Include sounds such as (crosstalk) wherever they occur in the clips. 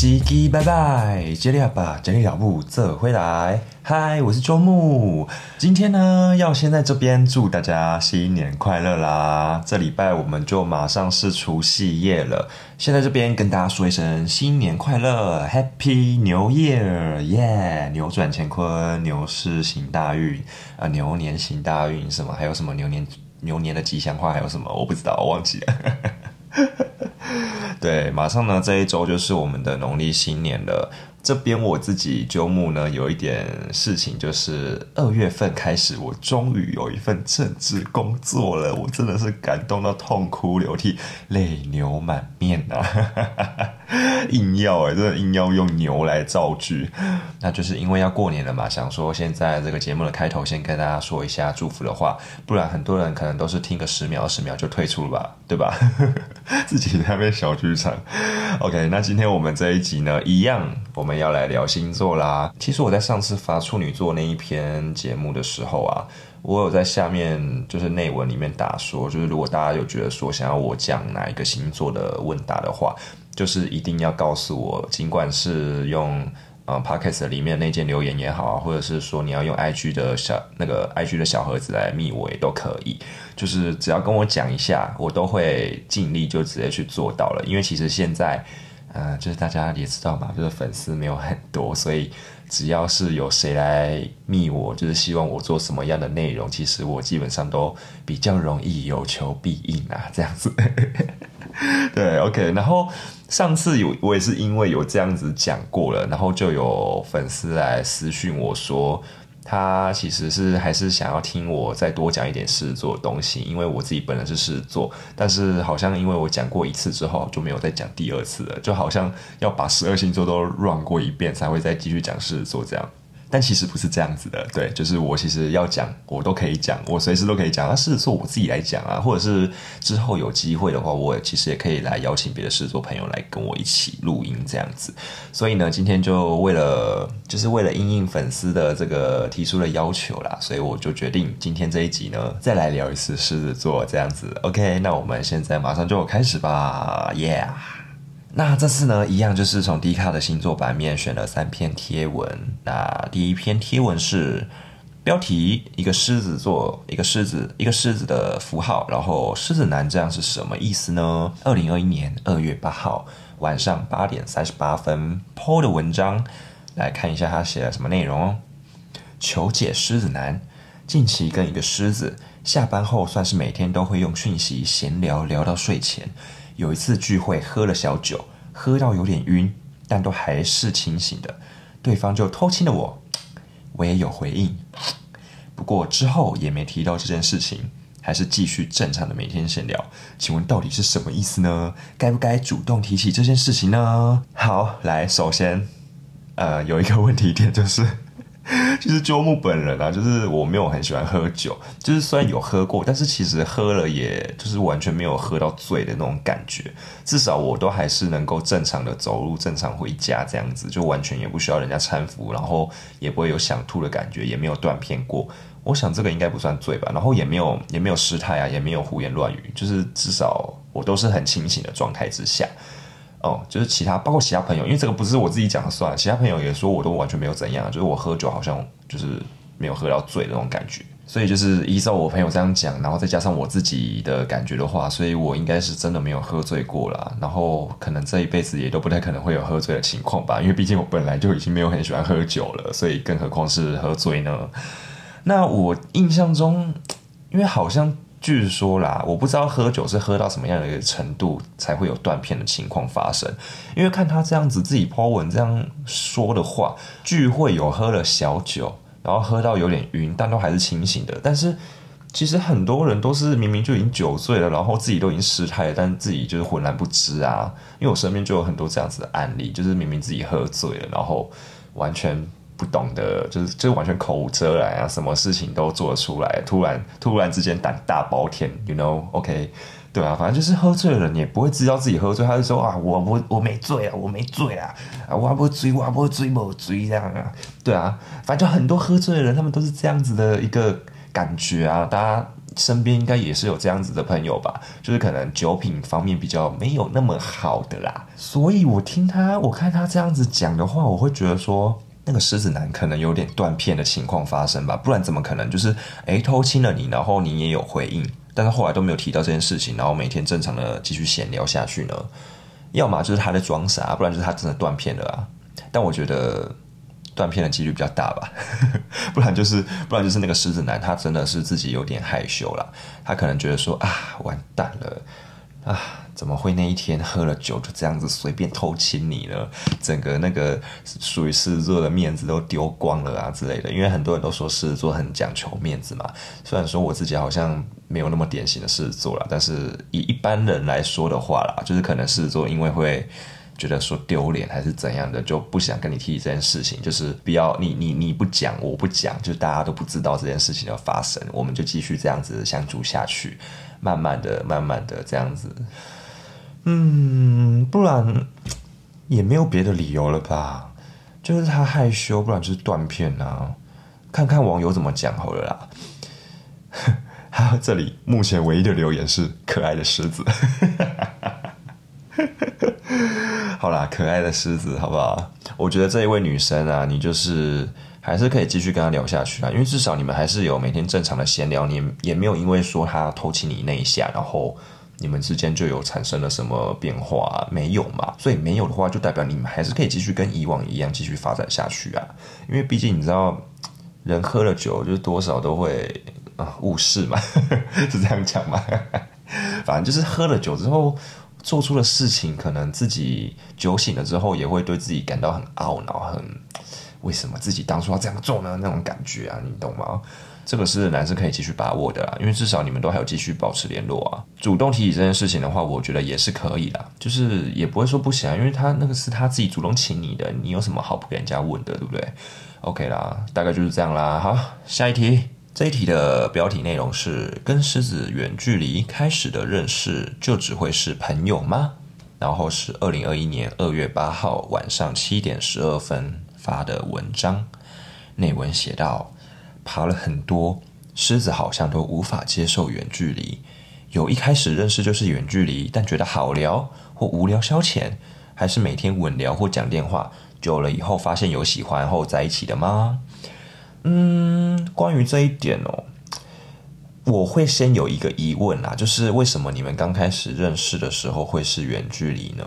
司机拜拜，接力吧，接力脚步这回来。嗨，我是周木，今天呢要先在这边祝大家新年快乐啦！这礼拜我们就马上是除夕夜了，先在这边跟大家说一声新年快乐，Happy New Year，耶！扭转乾坤，牛市行大运啊，牛年行大运什么？还有什么牛年牛年的吉祥话？还有什么？我不知道，我忘记了。对，马上呢，这一周就是我们的农历新年了。这边我自己周末呢，有一点事情，就是二月份开始，我终于有一份正职工作了。我真的是感动到痛哭流涕，泪流满面啊！(laughs) 硬要哎，真的硬要用牛来造句。那就是因为要过年了嘛，想说现在这个节目的开头先跟大家说一下祝福的话，不然很多人可能都是听个十秒、二十秒就退出了吧，对吧？(laughs) 自己在那边小剧场。OK，那今天我们这一集呢，一样。我们要来聊星座啦。其实我在上次发处女座那一篇节目的时候啊，我有在下面就是内文里面打说，就是如果大家有觉得说想要我讲哪一个星座的问答的话，就是一定要告诉我，尽管是用呃 podcast 里面那件留言也好，或者是说你要用 IG 的小那个 IG 的小盒子来密我也都可以，就是只要跟我讲一下，我都会尽力就直接去做到了。因为其实现在。呃，就是大家也知道嘛，就是粉丝没有很多，所以只要是有谁来密我，就是希望我做什么样的内容，其实我基本上都比较容易有求必应啊，这样子。(laughs) 对，OK。然后上次有我也是因为有这样子讲过了，然后就有粉丝来私讯我说。他其实是还是想要听我再多讲一点狮子座的东西，因为我自己本人是狮子座，但是好像因为我讲过一次之后就没有再讲第二次了，就好像要把十二星座都 run 过一遍才会再继续讲狮子座这样。但其实不是这样子的，对，就是我其实要讲，我都可以讲，我随时都可以讲。那狮子座我自己来讲啊，或者是之后有机会的话，我其实也可以来邀请别的狮子座朋友来跟我一起录音这样子。所以呢，今天就为了就是为了应应粉丝的这个提出的要求啦，所以我就决定今天这一集呢，再来聊一次狮子座这样子。OK，那我们现在马上就开始吧，Yeah。那这次呢，一样就是从迪卡的星座版面选了三篇贴文。那第一篇贴文是标题：一个狮子座，一个狮子，一个狮子的符号。然后狮子男这样是什么意思呢？二零二一年二月八号晚上八点三十八分 PO 的文章，来看一下他写了什么内容哦。求解狮子男，近期跟一个狮子下班后，算是每天都会用讯息闲聊聊到睡前。有一次聚会喝了小酒，喝到有点晕，但都还是清醒的。对方就偷亲了我，我也有回应。不过之后也没提到这件事情，还是继续正常的每天闲聊。请问到底是什么意思呢？该不该主动提起这件事情呢？好，来，首先，呃，有一个问题点就是。(laughs) 就是周木本人啊，就是我没有很喜欢喝酒，就是虽然有喝过，但是其实喝了也就是完全没有喝到醉的那种感觉。至少我都还是能够正常的走路、正常回家这样子，就完全也不需要人家搀扶，然后也不会有想吐的感觉，也没有断片过。我想这个应该不算醉吧，然后也没有也没有失态啊，也没有胡言乱语，就是至少我都是很清醒的状态之下。哦，就是其他，包括其他朋友，因为这个不是我自己讲的算，其他朋友也说我都完全没有怎样，就是我喝酒好像就是没有喝到醉的那种感觉，所以就是依照我朋友这样讲，然后再加上我自己的感觉的话，所以我应该是真的没有喝醉过了，然后可能这一辈子也都不太可能会有喝醉的情况吧，因为毕竟我本来就已经没有很喜欢喝酒了，所以更何况是喝醉呢？那我印象中，因为好像。据说啦，我不知道喝酒是喝到什么样的一个程度才会有断片的情况发生。因为看他这样子自己抛文这样说的话，聚会有喝了小酒，然后喝到有点晕，但都还是清醒的。但是其实很多人都是明明就已经酒醉了，然后自己都已经失态了，但自己就是浑然不知啊。因为我身边就有很多这样子的案例，就是明明自己喝醉了，然后完全。不懂得，就是就是完全口无遮拦啊，什么事情都做得出来，突然突然之间胆大包天，you know？OK，对啊，反正就是喝醉了，你也不会知道自己喝醉，他就说啊，我我我没醉啊，我没醉啊，啊，我不醉，我不醉，不醉这样啊，对啊，反正就很多喝醉的人，他们都是这样子的一个感觉啊，大家。身边应该也是有这样子的朋友吧，就是可能酒品方面比较没有那么好的啦。所以我听他，我看他这样子讲的话，我会觉得说，那个狮子男可能有点断片的情况发生吧，不然怎么可能就是诶偷亲了你，然后你也有回应，但是后来都没有提到这件事情，然后每天正常的继续闲聊下去呢？要么就是他在装傻，不然就是他真的断片了啊。但我觉得。断片的几率比较大吧，(laughs) 不然就是不然就是那个狮子男，他真的是自己有点害羞了，他可能觉得说啊，完蛋了啊，怎么会那一天喝了酒就这样子随便偷亲你呢？整个那个属于狮子座的面子都丢光了啊之类的。因为很多人都说狮子座很讲求面子嘛，虽然说我自己好像没有那么典型的狮子座了，但是以一般人来说的话啦，就是可能狮子座因为会。觉得说丢脸还是怎样的，就不想跟你提起这件事情，就是不要你你你不讲，我不讲，就大家都不知道这件事情的发生，我们就继续这样子相处下去，慢慢的、慢慢的这样子，嗯，不然也没有别的理由了吧？就是他害羞，不然就是断片啊。看看网友怎么讲好了啦。(laughs) 哈，这里目前唯一的留言是可爱的狮子。(laughs) 好啦，可爱的狮子，好不好？我觉得这一位女生啊，你就是还是可以继续跟她聊下去啊，因为至少你们还是有每天正常的闲聊，你也没有因为说她偷亲你那一下，然后你们之间就有产生了什么变化，没有嘛？所以没有的话，就代表你们还是可以继续跟以往一样继续发展下去啊。因为毕竟你知道，人喝了酒，就是多少都会啊误事嘛，(laughs) 是这样讲吗？(laughs) 反正就是喝了酒之后。做出的事情，可能自己酒醒了之后，也会对自己感到很懊恼，很为什么自己当初要这样做呢？那种感觉啊，你懂吗？这个是男生可以继续把握的啦，因为至少你们都还有继续保持联络啊。主动提起这件事情的话，我觉得也是可以的，就是也不会说不行啊，因为他那个是他自己主动请你的，你有什么好不给人家问的，对不对？OK 啦，大概就是这样啦。好，下一题。这一题的标题内容是：跟狮子远距离开始的认识，就只会是朋友吗？然后是二零二一年二月八号晚上七点十二分发的文章。内文写道：爬了很多，狮子好像都无法接受远距离。有一开始认识就是远距离，但觉得好聊或无聊消遣，还是每天稳聊或讲电话，久了以后发现有喜欢后在一起的吗？嗯，关于这一点哦，我会先有一个疑问啦，就是为什么你们刚开始认识的时候会是远距离呢？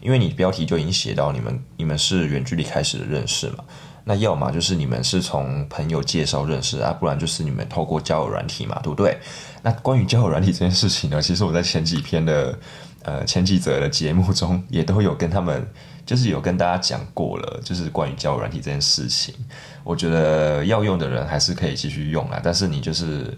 因为你标题就已经写到你们你们是远距离开始的认识嘛，那要么就是你们是从朋友介绍认识啊，不然就是你们透过交友软体嘛，对不对？那关于交友软体这件事情呢，其实我在前几篇的呃前几则的节目中也都有跟他们。就是有跟大家讲过了，就是关于交友软体这件事情，我觉得要用的人还是可以继续用啊，但是你就是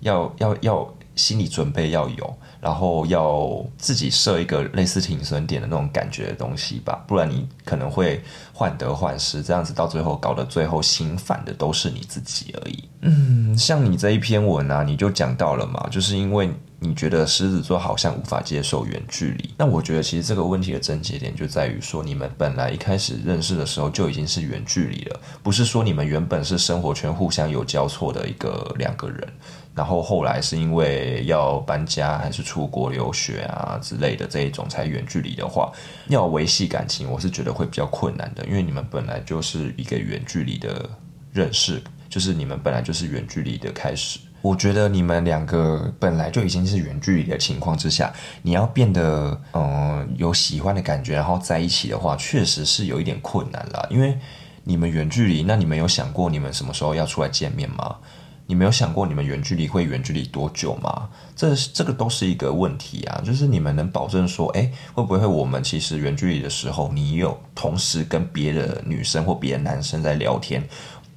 要要要心理准备要有，然后要自己设一个类似停损点的那种感觉的东西吧，不然你可能会患得患失，这样子到最后搞得最后心烦的都是你自己而已。嗯，像你这一篇文啊，你就讲到了嘛，就是因为。你觉得狮子座好像无法接受远距离，那我觉得其实这个问题的症结点就在于说，你们本来一开始认识的时候就已经是远距离了，不是说你们原本是生活圈互相有交错的一个两个人，然后后来是因为要搬家还是出国留学啊之类的这一种才远距离的话，要维系感情，我是觉得会比较困难的，因为你们本来就是一个远距离的认识，就是你们本来就是远距离的开始。我觉得你们两个本来就已经是远距离的情况之下，你要变得嗯有喜欢的感觉，然后在一起的话，确实是有一点困难了。因为你们远距离，那你们有想过你们什么时候要出来见面吗？你没有想过你们远距离会远距离多久吗？这这个都是一个问题啊。就是你们能保证说，哎，会不会我们其实远距离的时候，你有同时跟别的女生或别的男生在聊天，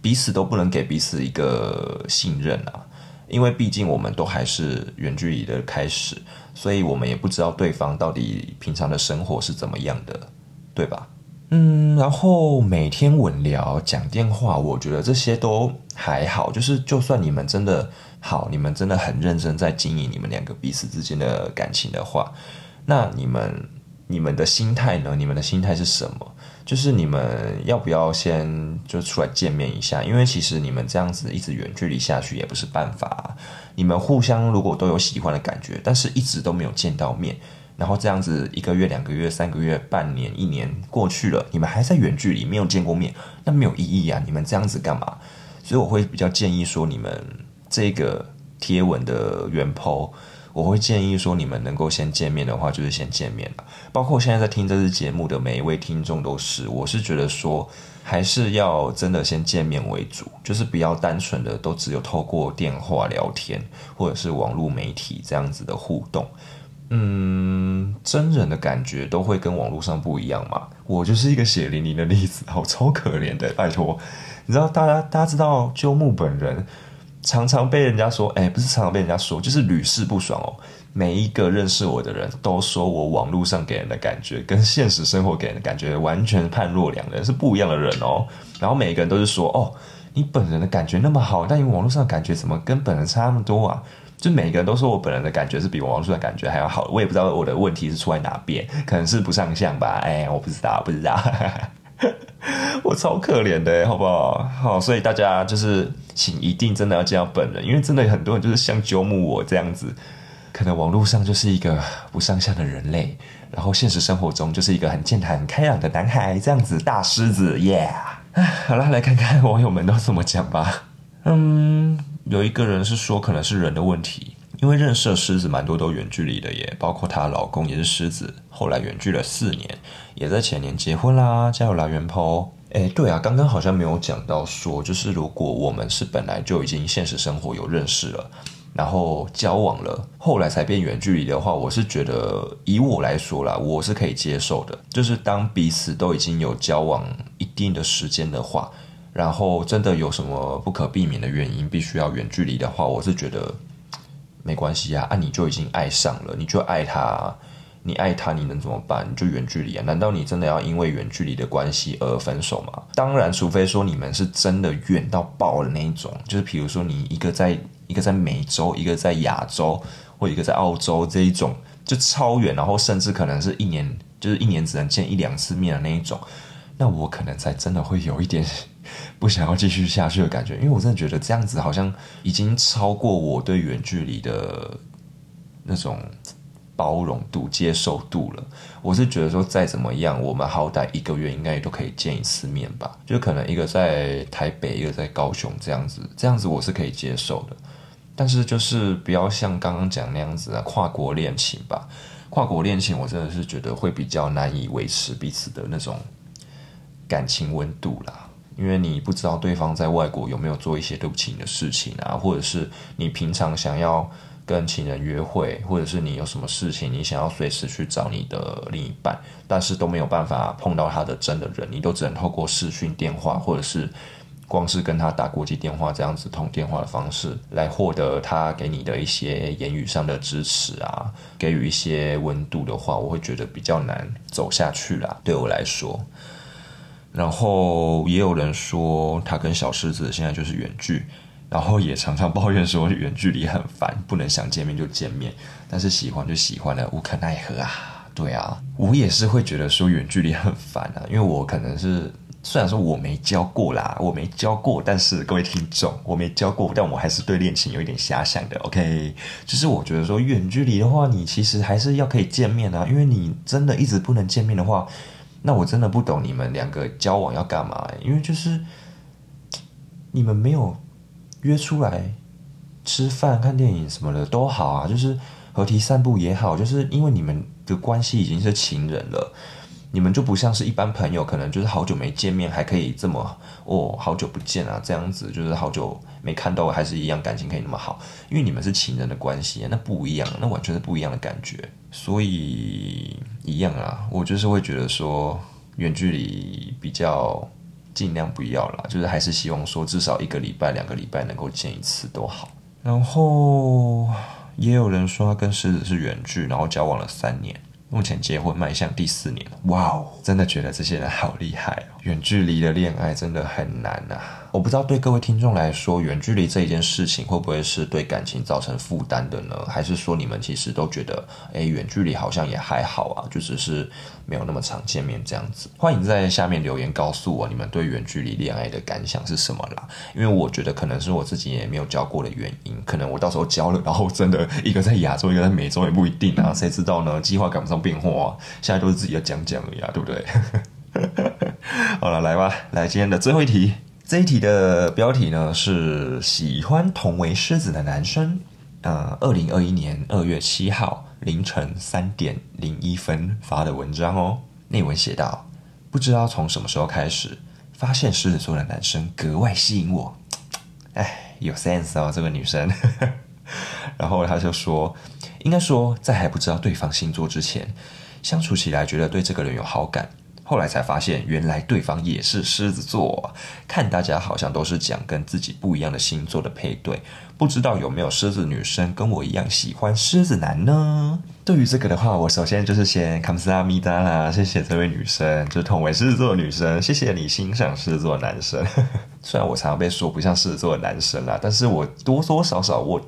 彼此都不能给彼此一个信任啊？因为毕竟我们都还是远距离的开始，所以我们也不知道对方到底平常的生活是怎么样的，对吧？嗯，然后每天稳聊讲电话，我觉得这些都还好。就是就算你们真的好，你们真的很认真在经营你们两个彼此之间的感情的话，那你们你们的心态呢？你们的心态是什么？就是你们要不要先就出来见面一下？因为其实你们这样子一直远距离下去也不是办法。你们互相如果都有喜欢的感觉，但是一直都没有见到面，然后这样子一个月、两个月、三个月、半年、一年过去了，你们还在远距离没有见过面，那没有意义啊！你们这样子干嘛？所以我会比较建议说，你们这个贴文的原 po。我会建议说，你们能够先见面的话，就是先见面了。包括现在在听这支节目的每一位听众都是，我是觉得说，还是要真的先见面为主，就是不要单纯的都只有透过电话聊天或者是网络媒体这样子的互动。嗯，真人的感觉都会跟网络上不一样嘛。我就是一个血淋淋的例子，好超可怜的，拜托。你知道，大家大家知道鸠木本人。常常被人家说，哎，不是常常被人家说，就是屡试不爽哦。每一个认识我的人都说我网络上给人的感觉跟现实生活给人的感觉完全判若两人，是不一样的人哦。然后每一个人都是说，哦，你本人的感觉那么好，但你网络上的感觉怎么跟本人差那么多啊？就每个人都说我本人的感觉是比网络上的感觉还要好，我也不知道我的问题是出在哪边，可能是不上相吧？哎，我不知道，不知道。(laughs) 我超可怜的，好不好？好，所以大家就是请一定真的要见到本人，因为真的很多人就是像九木我这样子，可能网络上就是一个不上相的人类，然后现实生活中就是一个很健谈、很开朗的男孩，这样子大狮子，Yeah！(sighs) 好了，来看看网友们都怎么讲吧。嗯，有一个人是说可能是人的问题。因为认识的狮子蛮多都远距离的耶，包括她老公也是狮子，后来远距了四年，也在前年结婚啦。加油啦，元抛！哎，对啊，刚刚好像没有讲到说，就是如果我们是本来就已经现实生活有认识了，然后交往了，后来才变远距离的话，我是觉得以我来说啦，我是可以接受的。就是当彼此都已经有交往一定的时间的话，然后真的有什么不可避免的原因必须要远距离的话，我是觉得。没关系啊，啊，你就已经爱上了，你就爱他，你爱他，你能怎么办？你就远距离啊？难道你真的要因为远距离的关系而分手吗？当然，除非说你们是真的远到爆的那一种，就是比如说你一个在一个在美洲，一个在亚洲，或一个在澳洲这一种，就超远，然后甚至可能是一年，就是一年只能见一两次面的那一种，那我可能才真的会有一点。不想要继续下去的感觉，因为我真的觉得这样子好像已经超过我对远距离的那种包容度、接受度了。我是觉得说，再怎么样，我们好歹一个月应该也都可以见一次面吧。就可能一个在台北，一个在高雄这样子，这样子我是可以接受的。但是就是不要像刚刚讲那样子啊，跨国恋情吧。跨国恋情，我真的是觉得会比较难以维持彼此的那种感情温度啦。因为你不知道对方在外国有没有做一些对不起你的事情啊，或者是你平常想要跟情人约会，或者是你有什么事情，你想要随时去找你的另一半，但是都没有办法碰到他的真的人，你都只能透过视讯电话，或者是光是跟他打国际电话这样子通电话的方式来获得他给你的一些言语上的支持啊，给予一些温度的话，我会觉得比较难走下去啦。对我来说。然后也有人说他跟小狮子现在就是远距，然后也常常抱怨说远距离很烦，不能想见面就见面，但是喜欢就喜欢了，无可奈何啊。对啊，我也是会觉得说远距离很烦啊，因为我可能是虽然说我没教过啦，我没教过，但是各位听众，我没教过，但我还是对恋情有一点遐想的。OK，就是我觉得说远距离的话，你其实还是要可以见面啊，因为你真的一直不能见面的话。那我真的不懂你们两个交往要干嘛？因为就是你们没有约出来吃饭、看电影什么的都好啊，就是合体散步也好，就是因为你们的关系已经是情人了。你们就不像是一般朋友，可能就是好久没见面，还可以这么哦，好久不见啊，这样子就是好久没看到，还是一样感情可以那么好，因为你们是情人的关系，那不一样，那完全是不一样的感觉，所以一样啊，我就是会觉得说远距离比较尽量不要啦，就是还是希望说至少一个礼拜、两个礼拜能够见一次都好。然后也有人说他跟狮子是远距，然后交往了三年。目前结婚迈向第四年哇哦，真的觉得这些人好厉害哦！远距离的恋爱真的很难呐。我不知道对各位听众来说，远距离这一件事情会不会是对感情造成负担的呢？还是说你们其实都觉得，哎，远距离好像也还好啊，就只是没有那么常见面这样子？欢迎在下面留言告诉我你们对远距离恋爱的感想是什么啦。因为我觉得可能是我自己也没有交过的原因，可能我到时候交了，然后真的一个在亚洲，一个在美洲也不一定啊，谁知道呢？计划赶不上变化啊，现在都是自己要讲讲而已啊，对不对？(laughs) 好了，来吧，来今天的最后一题。这一题的标题呢是喜欢同为狮子的男生。呃，二零二一年二月七号凌晨三点零一分发的文章哦。内文写道：不知道从什么时候开始，发现狮子座的男生格外吸引我。(tsk) 哎，有 sense 哦，这个女生。(laughs) 然后他就说，应该说在还不知道对方星座之前，相处起来觉得对这个人有好感。后来才发现，原来对方也是狮子座。看大家好像都是讲跟自己不一样的星座的配对，不知道有没有狮子女生跟我一样喜欢狮子男呢？对于这个的话，我首先就是先卡姆斯拉米达啦，谢谢这位女生，就是同为狮子座的女生，谢谢你欣赏狮子座男生。(laughs) 虽然我常常被说不像狮子座的男生啦，但是我多多少少我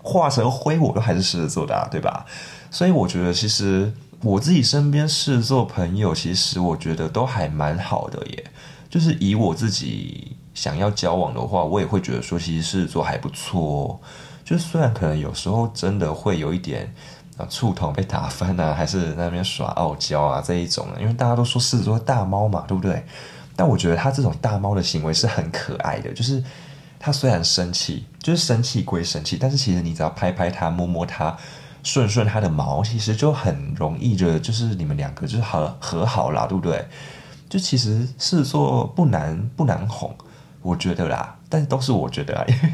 化成灰，我都还是狮子座的，啊，对吧？所以我觉得其实。我自己身边狮子座朋友，其实我觉得都还蛮好的耶。就是以我自己想要交往的话，我也会觉得说，其实狮子座还不错。就虽然可能有时候真的会有一点啊触痛被打翻啊，还是那边耍傲娇啊这一种，因为大家都说狮子座大猫嘛，对不对？但我觉得他这种大猫的行为是很可爱的。就是他虽然生气，就是生气归生气，但是其实你只要拍拍他，摸摸他。顺顺他的毛，其实就很容易的，就是你们两个就是和和好了，对不对？就其实狮子座不难不难哄，我觉得啦。但是都是我觉得啊，因 (laughs) 为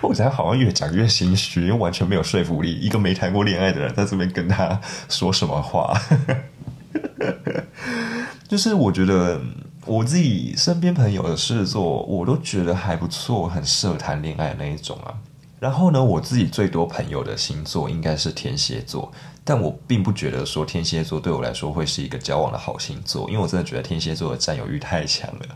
我现在好像越讲越心虚，因为完全没有说服力。一个没谈过恋爱的人在这边跟他说什么话，(laughs) 就是我觉得我自己身边朋友的狮子座，我都觉得还不错，很适合谈恋爱那一种啊。然后呢，我自己最多朋友的星座应该是天蝎座，但我并不觉得说天蝎座对我来说会是一个交往的好星座，因为我真的觉得天蝎座的占有欲太强了。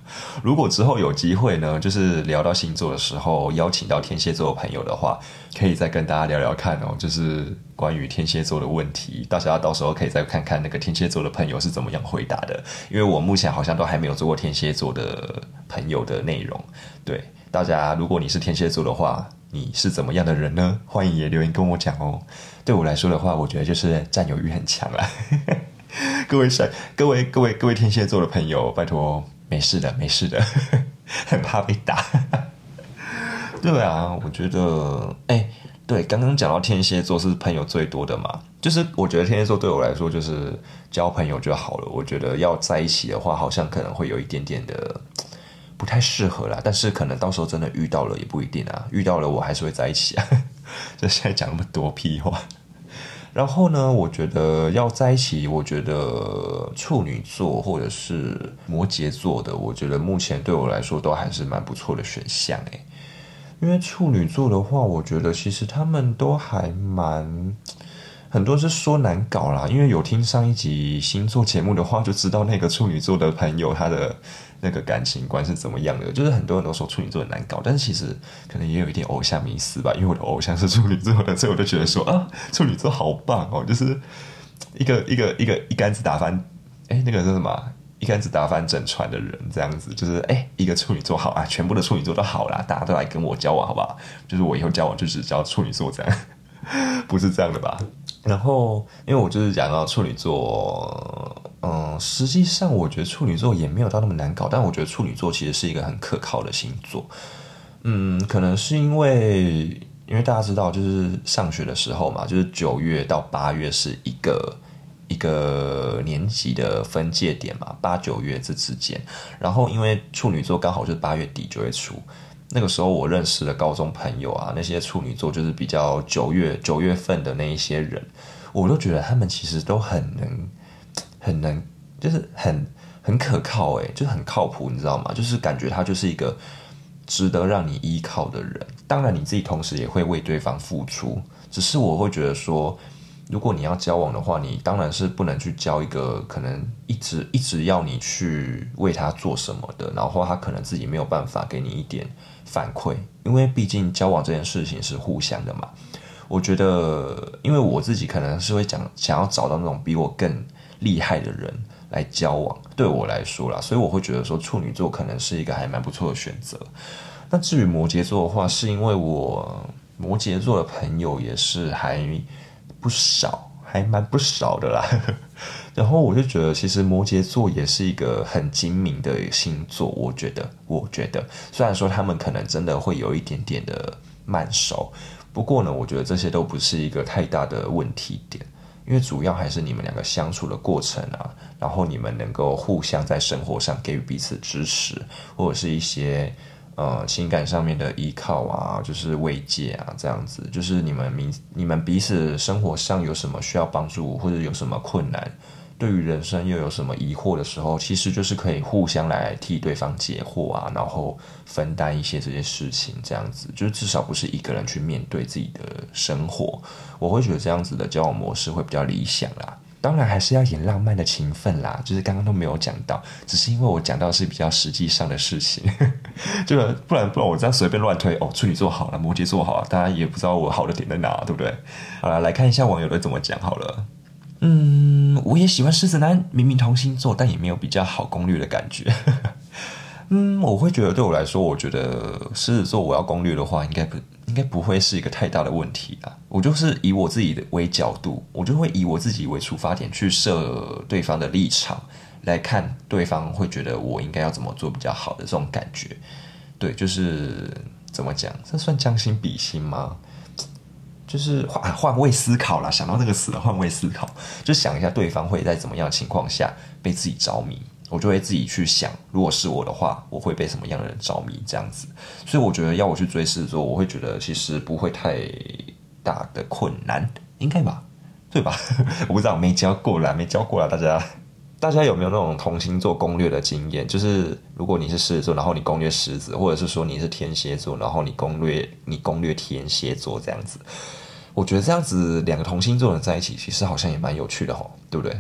如果之后有机会呢，就是聊到星座的时候，邀请到天蝎座的朋友的话，可以再跟大家聊聊看哦，就是关于天蝎座的问题，大家到时候可以再看看那个天蝎座的朋友是怎么样回答的，因为我目前好像都还没有做过天蝎座的朋友的内容。对大家，如果你是天蝎座的话。你是怎么样的人呢？欢迎也留言跟我讲哦。对我来说的话，我觉得就是占有欲很强啦。(laughs) 各位帅，各位各位各位天蝎座的朋友，拜托，没事的，没事的，(laughs) 很怕被打。(laughs) 对啊，我觉得，哎，对，刚刚讲到天蝎座是朋友最多的嘛，就是我觉得天蝎座对我来说就是交朋友就好了。我觉得要在一起的话，好像可能会有一点点的。不太适合啦，但是可能到时候真的遇到了也不一定啊。遇到了我还是会在一起啊。(laughs) 就现在讲那么多屁话。然后呢，我觉得要在一起，我觉得处女座或者是摩羯座的，我觉得目前对我来说都还是蛮不错的选项诶。因为处女座的话，我觉得其实他们都还蛮很多是说难搞啦。因为有听上一集星座节目的话，就知道那个处女座的朋友他的。那个感情观是怎么样的？就是很多人都说处女座很难搞，但是其实可能也有一点偶像迷思吧。因为我的偶像是处女座的，所以我就觉得说 (laughs) 啊，处女座好棒哦，就是一个一个一个一竿子打翻，哎，那个是什么？一竿子打翻整船的人，这样子就是哎，一个处女座好啊，全部的处女座都好啦，大家都来跟我交往好不好？就是我以后交往就只交处女座这样，(laughs) 不是这样的吧？然后因为我就是讲到处女座。嗯，实际上我觉得处女座也没有到那么难搞，但我觉得处女座其实是一个很可靠的星座。嗯，可能是因为因为大家知道，就是上学的时候嘛，就是九月到八月是一个一个年级的分界点嘛，八九月这之间。然后因为处女座刚好就是八月底九月初，那个时候我认识的高中朋友啊，那些处女座就是比较九月九月份的那一些人，我都觉得他们其实都很能。很能，就是很很可靠诶，就很靠谱，你知道吗？就是感觉他就是一个值得让你依靠的人。当然，你自己同时也会为对方付出。只是我会觉得说，如果你要交往的话，你当然是不能去交一个可能一直一直要你去为他做什么的，然后他可能自己没有办法给你一点反馈，因为毕竟交往这件事情是互相的嘛。我觉得，因为我自己可能是会讲想要找到那种比我更厉害的人来交往，对我来说啦，所以我会觉得说处女座可能是一个还蛮不错的选择。那至于摩羯座的话，是因为我摩羯座的朋友也是还不少，还蛮不少的啦。(laughs) 然后我就觉得，其实摩羯座也是一个很精明的星座。我觉得，我觉得，虽然说他们可能真的会有一点点的慢熟。不过呢，我觉得这些都不是一个太大的问题点，因为主要还是你们两个相处的过程啊，然后你们能够互相在生活上给予彼此支持，或者是一些呃情感上面的依靠啊，就是慰藉啊，这样子，就是你们明你们彼此生活上有什么需要帮助，或者有什么困难。对于人生又有什么疑惑的时候，其实就是可以互相来替对方解惑啊，然后分担一些这些事情，这样子就是至少不是一个人去面对自己的生活。我会觉得这样子的交往模式会比较理想啦。当然还是要演浪漫的情分啦，就是刚刚都没有讲到，只是因为我讲到是比较实际上的事情，(laughs) 就是不然不然我这样随便乱推哦，处女座好了，摩羯座好了，大家也不知道我好的点在哪，对不对？好了，来看一下网友都怎么讲好了。嗯，我也喜欢狮子男，明明同星座，但也没有比较好攻略的感觉。嗯，我会觉得对我来说，我觉得狮子座我要攻略的话，应该不应该不会是一个太大的问题啊。我就是以我自己的为角度，我就会以我自己为出发点去设对方的立场来看，对方会觉得我应该要怎么做比较好的这种感觉。对，就是怎么讲，这算将心比心吗？就是换换位思考啦，想到这个词了，换位思考，就想一下对方会在怎么样情况下被自己着迷，我就会自己去想，如果是我的话，我会被什么样的人着迷这样子。所以我觉得要我去追狮子座，我会觉得其实不会太大的困难，应该吧？对吧？(laughs) 我不知道，没教过啦，没教过啦，大家，大家有没有那种同星座攻略的经验？就是如果你是狮子座，然后你攻略狮子，或者是说你是天蝎座，然后你攻略你攻略天蝎座这样子。我觉得这样子两个同星座人在一起，其实好像也蛮有趣的吼，对不对？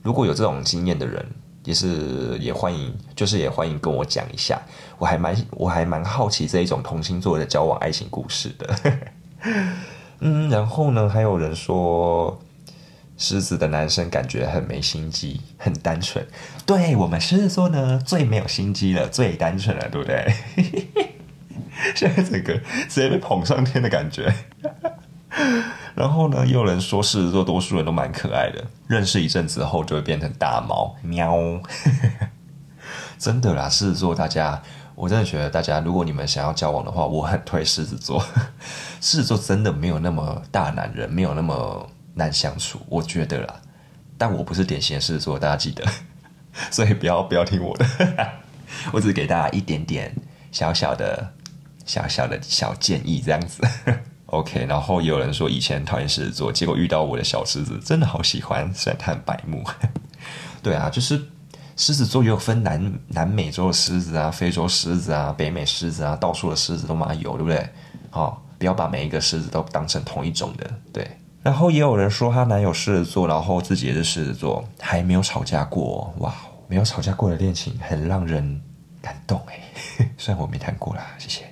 如果有这种经验的人，也是也欢迎，就是也欢迎跟我讲一下。我还蛮我还蛮好奇这一种同星座的交往爱情故事的。(laughs) 嗯，然后呢，还有人说狮子的男生感觉很没心机，很单纯。对我们狮子座呢，最没有心机了，最单纯了，对不对？(laughs) 现在整个直接被捧上天的感觉。(laughs) 然后呢，又有人说狮子座多数人都蛮可爱的，认识一阵子后就会变成大猫喵。(laughs) 真的啦，狮子座大家，我真的觉得大家，如果你们想要交往的话，我很推狮子座。狮子座真的没有那么大男人，没有那么难相处，我觉得啦。但我不是典型的狮子座，大家记得，(laughs) 所以不要不要听我的，(laughs) 我只是给大家一点点小小的、小小的小建议，这样子。(laughs) OK，然后也有人说以前讨厌狮子座，结果遇到我的小狮子，真的好喜欢，虽然它很白目。对啊，就是狮子座也有分南南美洲的狮子啊、非洲狮子啊、北美狮子啊，到处的狮子都蛮有，对不对？好，不要把每一个狮子都当成同一种的。对，然后也有人说她男友狮子座，然后自己也是狮子座，还没有吵架过。哇，没有吵架过的恋情很让人感动哎，(laughs) 虽然我没谈过啦，谢谢。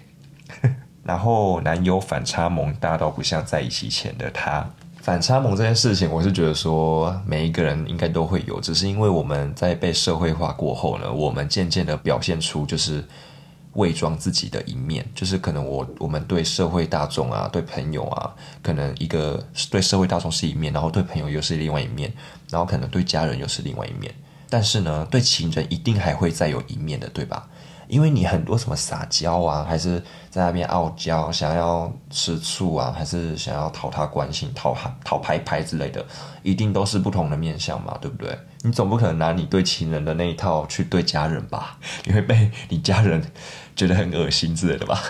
(laughs) 然后男友反差萌大到不像在一起前的他，反差萌这件事情，我是觉得说每一个人应该都会有，只是因为我们在被社会化过后呢，我们渐渐的表现出就是伪装自己的一面，就是可能我我们对社会大众啊，对朋友啊，可能一个对社会大众是一面，然后对朋友又是另外一面，然后可能对家人又是另外一面，但是呢，对情人一定还会再有一面的，对吧？因为你很多什么撒娇啊，还是在那边傲娇，想要吃醋啊，还是想要讨他关心、讨讨拍拍之类的，一定都是不同的面相嘛，对不对？你总不可能拿你对情人的那一套去对家人吧？(laughs) 你会被你家人觉得很恶心之类的吧？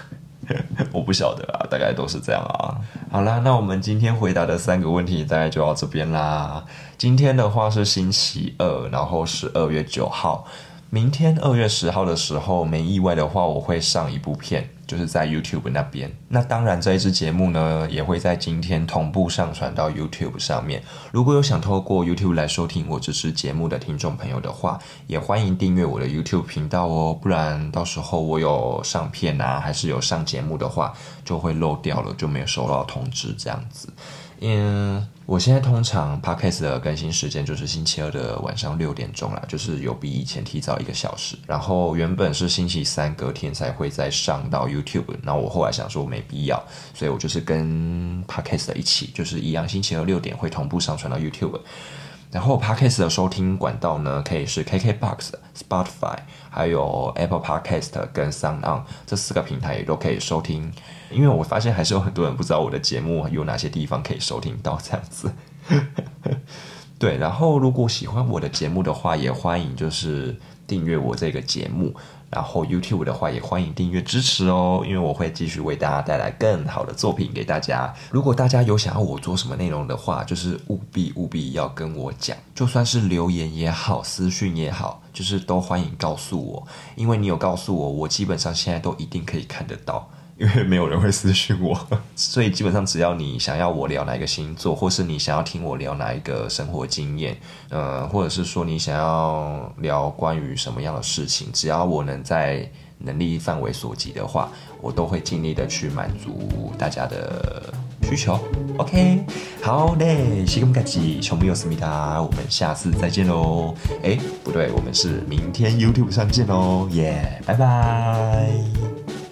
我不晓得啊，大概都是这样啊。好啦，那我们今天回答的三个问题大概就到这边啦。今天的话是星期二，然后是二月九号。明天二月十号的时候，没意外的话，我会上一部片，就是在 YouTube 那边。那当然，这一支节目呢，也会在今天同步上传到 YouTube 上面。如果有想透过 YouTube 来收听我这支节目的听众朋友的话，也欢迎订阅我的 YouTube 频道哦。不然到时候我有上片啊，还是有上节目的话，就会漏掉了，就没有收到通知这样子。嗯，我现在通常 podcast 的更新时间就是星期二的晚上六点钟啦，就是有比以前提早一个小时。然后原本是星期三隔天才会再上到 YouTube，然后我后来想说没必要，所以我就是跟 podcast 一起，就是一样，星期二六点会同步上传到 YouTube。然后 podcast 的收听管道呢，可以是 KKBox、Spotify，还有 Apple Podcast 跟 Sound On 这四个平台也都可以收听。因为我发现还是有很多人不知道我的节目有哪些地方可以收听到这样子。(laughs) 对，然后如果喜欢我的节目的话，也欢迎就是订阅我这个节目。然后 YouTube 的话，也欢迎订阅支持哦，因为我会继续为大家带来更好的作品给大家。如果大家有想要我做什么内容的话，就是务必务必要跟我讲，就算是留言也好，私讯也好，就是都欢迎告诉我，因为你有告诉我，我基本上现在都一定可以看得到。因为没有人会私讯我，(laughs) 所以基本上只要你想要我聊哪一个星座，或是你想要听我聊哪一个生活经验，呃，或者是说你想要聊关于什么样的事情，只要我能在能力范围所及的话，我都会尽力的去满足大家的需求。OK，好嘞，西格姆卡奇，穷没有思密达，我们下次再见喽。哎，不对，我们是明天 YouTube 上见喽，耶，拜拜。